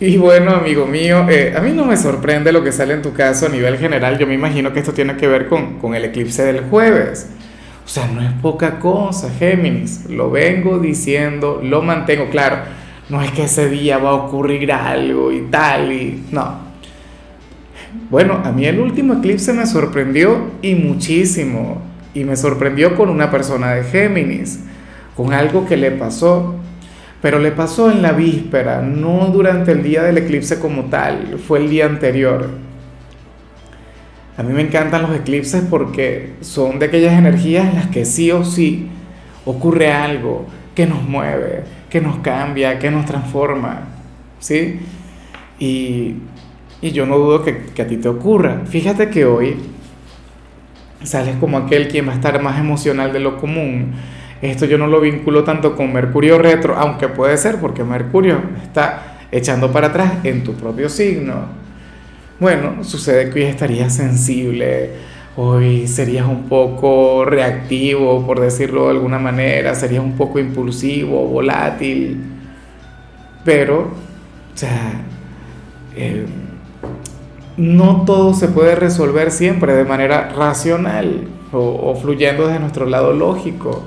Y bueno, amigo mío, eh, a mí no me sorprende lo que sale en tu caso a nivel general. Yo me imagino que esto tiene que ver con, con el eclipse del jueves. O sea, no es poca cosa, Géminis. Lo vengo diciendo, lo mantengo. Claro, no es que ese día va a ocurrir algo y tal, y no. Bueno, a mí el último eclipse me sorprendió y muchísimo. Y me sorprendió con una persona de Géminis, con algo que le pasó. Pero le pasó en la víspera, no durante el día del eclipse como tal, fue el día anterior. A mí me encantan los eclipses porque son de aquellas energías en las que sí o sí ocurre algo que nos mueve, que nos cambia, que nos transforma. ¿Sí? Y, y yo no dudo que, que a ti te ocurra. Fíjate que hoy sales como aquel quien va a estar más emocional de lo común esto yo no lo vinculo tanto con Mercurio retro, aunque puede ser porque Mercurio está echando para atrás en tu propio signo. Bueno, sucede que hoy estarías sensible, hoy serías un poco reactivo, por decirlo de alguna manera, serías un poco impulsivo, volátil, pero, o sea, eh, no todo se puede resolver siempre de manera racional o, o fluyendo desde nuestro lado lógico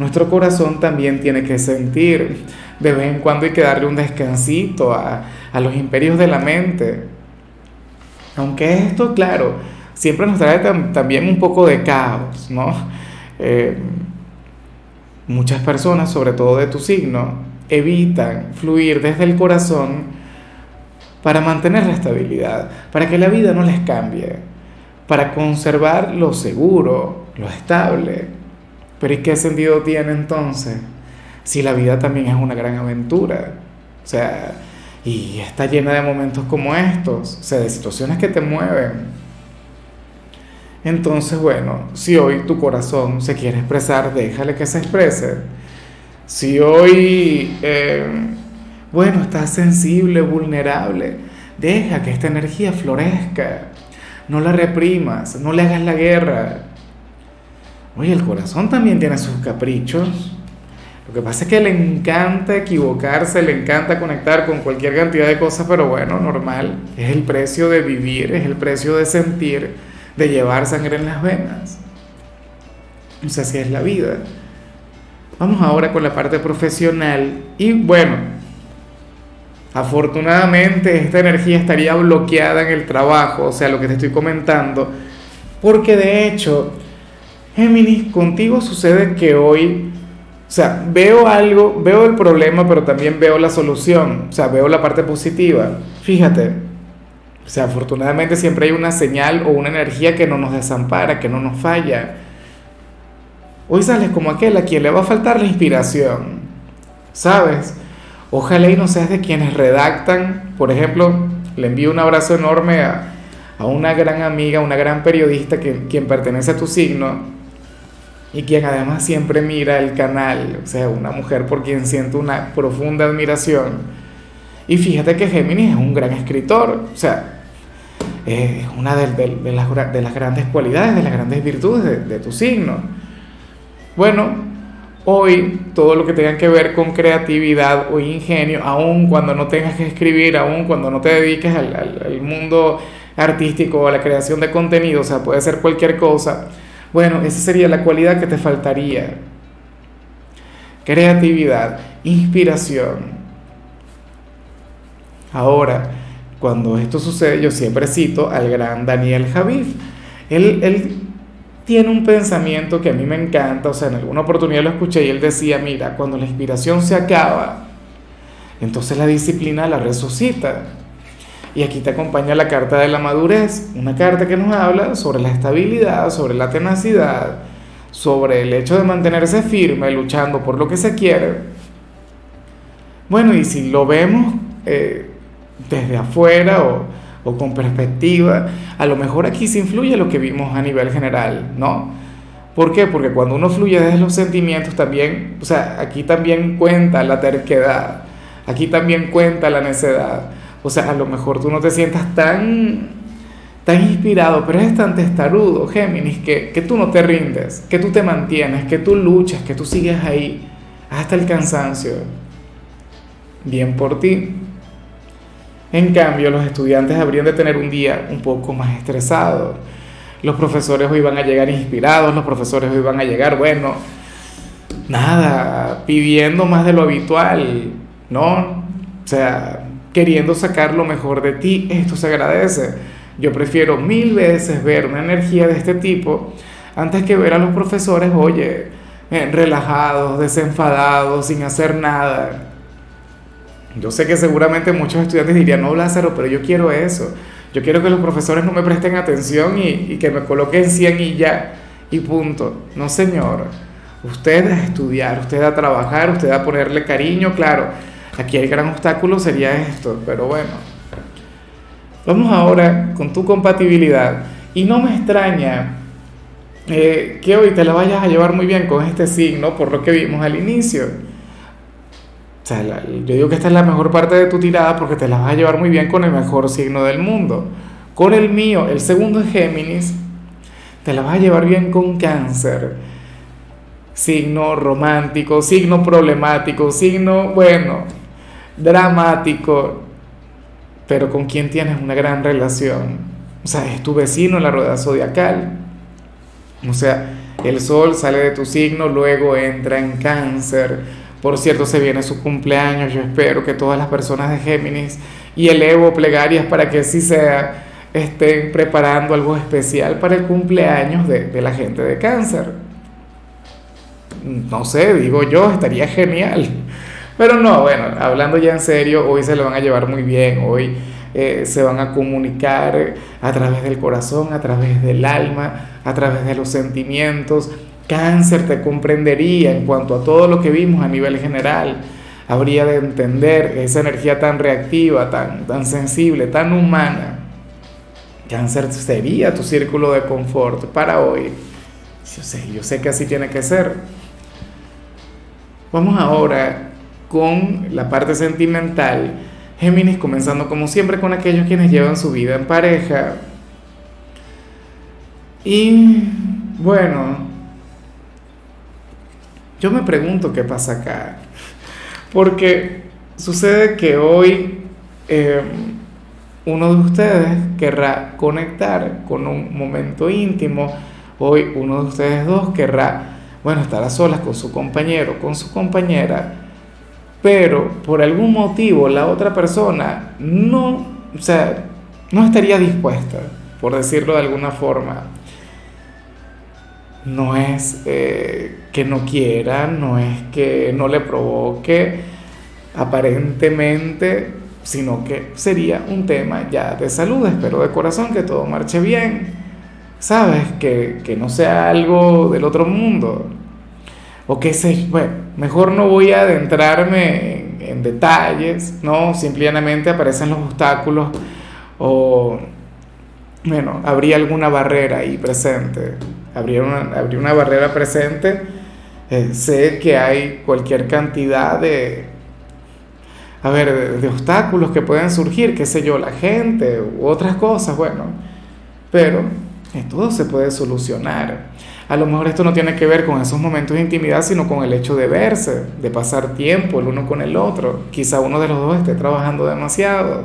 nuestro corazón también tiene que sentir. De vez en cuando hay que darle un descansito a, los imperios de la mente. Aunque esto, claro, siempre nos trae también un poco de caos, ¿no? Eh, muchas personas, sobre todo de tu signo, evitan fluir desde el corazón para mantener la estabilidad, para que la vida no les cambie, para conservar lo seguro, lo estable. Pero ¿y qué sentido tiene entonces si la vida también es una gran aventura? O sea, y está llena de momentos como estos, o sea, de situaciones que te mueven. Entonces, bueno, si hoy tu corazón se quiere expresar, déjale que se exprese. Si hoy, eh, bueno, estás sensible, vulnerable, deja que esta energía florezca. No la reprimas, no le hagas la guerra. Oye, el corazón también tiene sus caprichos. Lo que pasa es que le encanta equivocarse, le encanta conectar con cualquier cantidad de cosas, pero bueno, normal. Es el precio de vivir, es el precio de sentir, de llevar sangre en las venas. O sea, así es la vida. Vamos ahora con la parte profesional. Y bueno, afortunadamente esta energía estaría bloqueada en el trabajo, o sea, lo que te estoy comentando, porque de hecho Géminis, contigo sucede que hoy, o sea, veo algo, veo el problema, pero también veo la solución, o sea, veo la parte positiva. Fíjate, o sea, afortunadamente siempre hay una señal o una energía que no nos desampara, que no nos falla. Hoy sales como aquel a quien le va a faltar la inspiración, ¿sabes? Ojalá y no seas de quienes redactan, por ejemplo, le envío un abrazo enorme a, a una gran amiga, una gran periodista que, quien pertenece a tu signo, y quien además siempre mira el canal, o sea, una mujer por quien siento una profunda admiración. Y fíjate que Géminis es un gran escritor, o sea, es una de, las, de, las, grandes cualidades, de las grandes virtudes de, tu signo. Bueno, hoy todo lo que tenga que ver con creatividad o ingenio, aun cuando no tengas que escribir, aun cuando no te dediques al, al mundo artístico o a la creación de contenido, o sea, puede ser cualquier cosa, bueno, esa sería la cualidad que te faltaría. Creatividad, inspiración. Ahora, cuando esto sucede, yo siempre cito al gran Daniel Javif. Él, él tiene un pensamiento que a mí me encanta, o sea, en alguna oportunidad lo escuché y él decía, mira, cuando la inspiración se acaba, entonces la disciplina la resucita. Y aquí te acompaña la carta de la madurez, una carta que nos habla sobre la estabilidad, sobre la tenacidad, sobre el hecho de mantenerse firme, luchando por lo que se quiere. Bueno, y si lo vemos, eh, desde afuera o, o con perspectiva, a lo mejor aquí se influye lo que vimos a nivel general, ¿no? ¿Por qué? Porque cuando uno fluye desde los sentimientos también, o sea, aquí también cuenta la terquedad, aquí también cuenta la necedad. O sea, a lo mejor tú no te sientas tan, tan inspirado, pero eres tan testarudo, Géminis, que, que tú no te rindes, que tú te mantienes, que tú luchas, que tú sigues ahí hasta el cansancio. Bien por ti. En cambio, los estudiantes habrían de tener un día un poco más estresado. Los profesores hoy van a llegar inspirados, los profesores hoy van a llegar, bueno, nada, pidiendo más de lo habitual, ¿no? O sea, queriendo sacar lo mejor de ti, esto se agradece. Yo prefiero mil veces ver una energía de este tipo antes que ver a los profesores, oye, eh, relajados, desenfadados, sin hacer nada. Yo sé que seguramente muchos estudiantes dirían, no, Lázaro, pero yo quiero eso. Yo quiero que los profesores no me presten atención y, que me coloquen 100 y ya, y punto. No, señor. Usted a estudiar, usted a trabajar, usted a ponerle cariño, claro. Aquí el gran obstáculo sería esto, pero bueno. Vamos ahora con tu compatibilidad. Y no me extraña eh, que hoy te la vayas a llevar muy bien con este signo, por lo que vimos al inicio yo digo que esta es la mejor parte de tu tirada porque te la vas a llevar muy bien con el mejor signo del mundo. Con el mío, el segundo es Géminis, te la vas a llevar bien con cáncer. Signo romántico, signo problemático, signo, bueno, dramático, pero con quien tienes una gran relación. O sea, es tu vecino en la rueda zodiacal. O sea, el sol sale de tu signo, luego entra en cáncer por cierto, se viene su cumpleaños. Yo espero que todas las personas de Géminis y elevo plegarias para que sí sea estén preparando algo especial para el cumpleaños de, de la gente de cáncer. No sé, digo yo, estaría genial. Pero no, bueno, hablando ya en serio, hoy se lo van a llevar muy bien, hoy eh, se van a comunicar a través del corazón, a través del alma, a través de los sentimientos, Cáncer te comprendería en cuanto a todo lo que vimos a nivel general. Habría de entender esa energía tan reactiva, tan, tan sensible, tan humana. Cáncer sería tu círculo de confort para hoy. Yo sé, yo sé que así tiene que ser. Vamos ahora con la parte sentimental. Géminis comenzando como siempre con aquellos quienes llevan su vida en pareja. Y bueno, yo me pregunto qué pasa acá. Porque sucede que hoy em, uno de ustedes querrá conectar con un momento íntimo. Hoy uno de ustedes dos querrá, bueno, estar a solas con su compañero, con su compañera. Pero por algún motivo la otra persona no, o sea, no estaría dispuesta, por decirlo de alguna forma no es eh, que no quiera, no es que no le provoque aparentemente, sino que sería un tema ya de salud. Espero de corazón que todo marche bien, ¿sabes? Que, no sea algo del otro mundo. O que se, bueno, mejor no voy a adentrarme en, detalles, ¿no? Simplemente aparecen los obstáculos o, bueno, habría alguna barrera ahí presente abrir una, una barrera presente, eh, sé que hay cualquier cantidad de, a ver, de, obstáculos que pueden surgir, qué sé yo, la gente u otras cosas, bueno, pero todo se puede solucionar. A lo mejor esto no tiene que ver con esos momentos de intimidad, sino con el hecho de verse, de pasar tiempo el uno con el otro. Quizá uno de los dos esté trabajando demasiado,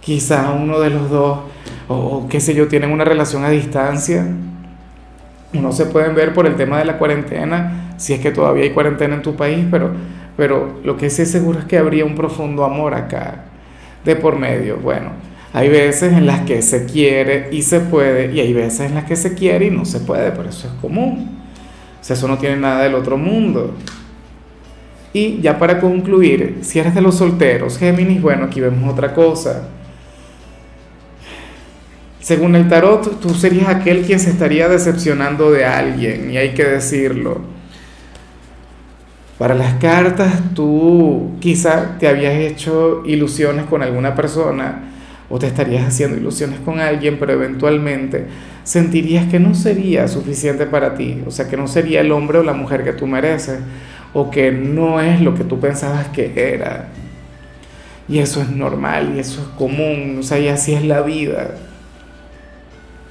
quizá uno de los dos, o, qué sé yo, tienen una relación a distancia no se pueden ver por el tema de la cuarentena, si es que todavía hay cuarentena en tu país, pero, pero lo que sí seguro es que habría un profundo amor acá, de por medio. Bueno, hay veces en las que se quiere y se puede, y hay veces en las que se quiere y no se puede, pero eso es común. O sea, eso no tiene nada del otro mundo. Y ya para concluir, si eres de los solteros, Géminis, bueno, aquí vemos otra cosa según el tarot, tú serías aquel quien se estaría decepcionando de alguien, y hay que decirlo. Para las cartas, tú quizá te habías hecho ilusiones con alguna persona o te estarías haciendo ilusiones con alguien, pero eventualmente sentirías que no sería suficiente para ti, o sea, que no sería el hombre o la mujer que tú mereces, o que no es lo que tú pensabas que era. Y eso es normal y eso es común, o sea, y así es la vida.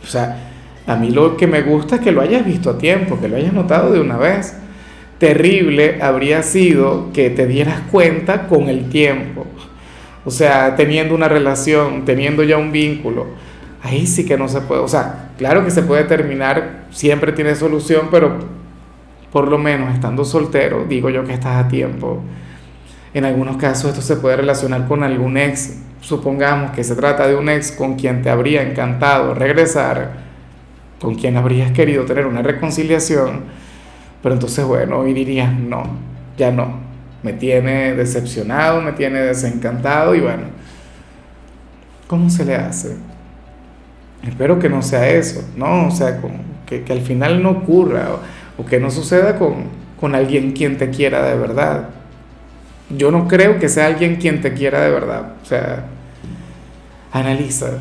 O sea, a mí lo que me gusta es que lo hayas visto a tiempo, que lo hayas notado de una vez. Terrible habría sido que te dieras cuenta con el tiempo. O sea, teniendo una relación, teniendo ya un vínculo. Ahí sí que no se puede. O sea, claro que se puede terminar, siempre tiene solución, pero por lo menos estando soltero, digo yo que estás a tiempo. En algunos casos esto se puede relacionar con algún ex. Supongamos que se trata de un ex con quien te habría encantado regresar, con quien habrías querido tener una reconciliación, pero entonces bueno, hoy dirías no, ya no. Me tiene decepcionado, me tiene desencantado y bueno, ¿cómo se le hace? Espero que no sea eso, ¿no? O sea, que, al final no ocurra o, que no suceda con, con alguien quien te quiera de verdad yo no creo que sea alguien quien te quiera de verdad. O sea, analiza.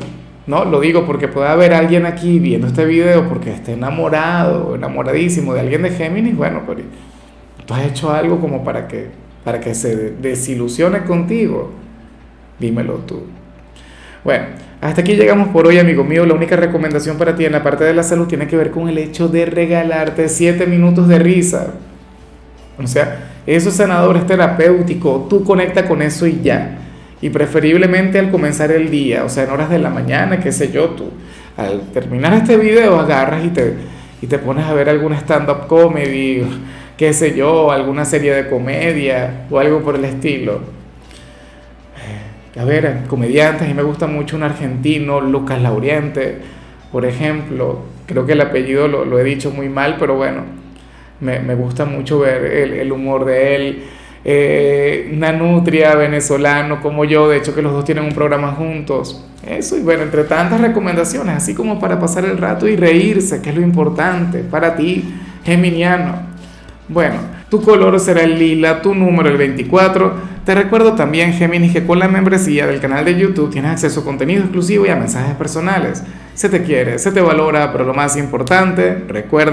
No, lo digo porque puede haber alguien aquí viendo este video porque esté enamorado, enamoradísimo de alguien de Géminis. Bueno, pero tú has hecho algo como para que, para que se desilusione contigo. Dímelo tú. Bueno, hasta aquí llegamos por hoy, amigo mío. La única recomendación para ti en la parte de la salud tiene que ver con el hecho de regalarte 7 minutos de risa. O sea, eso es sanador, es terapéutico, tú conecta con eso y ya. Y preferiblemente al comenzar el día, o sea, en horas de la mañana, qué sé yo, tú al terminar este video agarras y te, y te pones a ver alguna stand-up comedy, qué sé yo, alguna serie de comedia o algo por el estilo. A ver, comediantes, y me gusta mucho un argentino, Lucas Lauriente, por ejemplo, creo que el apellido lo, lo he dicho muy mal, pero bueno, me, me gusta mucho ver el, el humor de él. Eh, Nanutria, venezolano como yo, de hecho que los dos tienen un programa juntos. Eso, y bueno, entre tantas recomendaciones, así como para pasar el rato y reírse, que es lo importante para ti, Geminiano. Bueno, tu color será el lila, tu número el 24. Te recuerdo también, Géminis, que con la membresía del canal de YouTube tienes acceso a contenido exclusivo y a mensajes personales. Se te quiere, se te valora, pero lo más importante, recuerda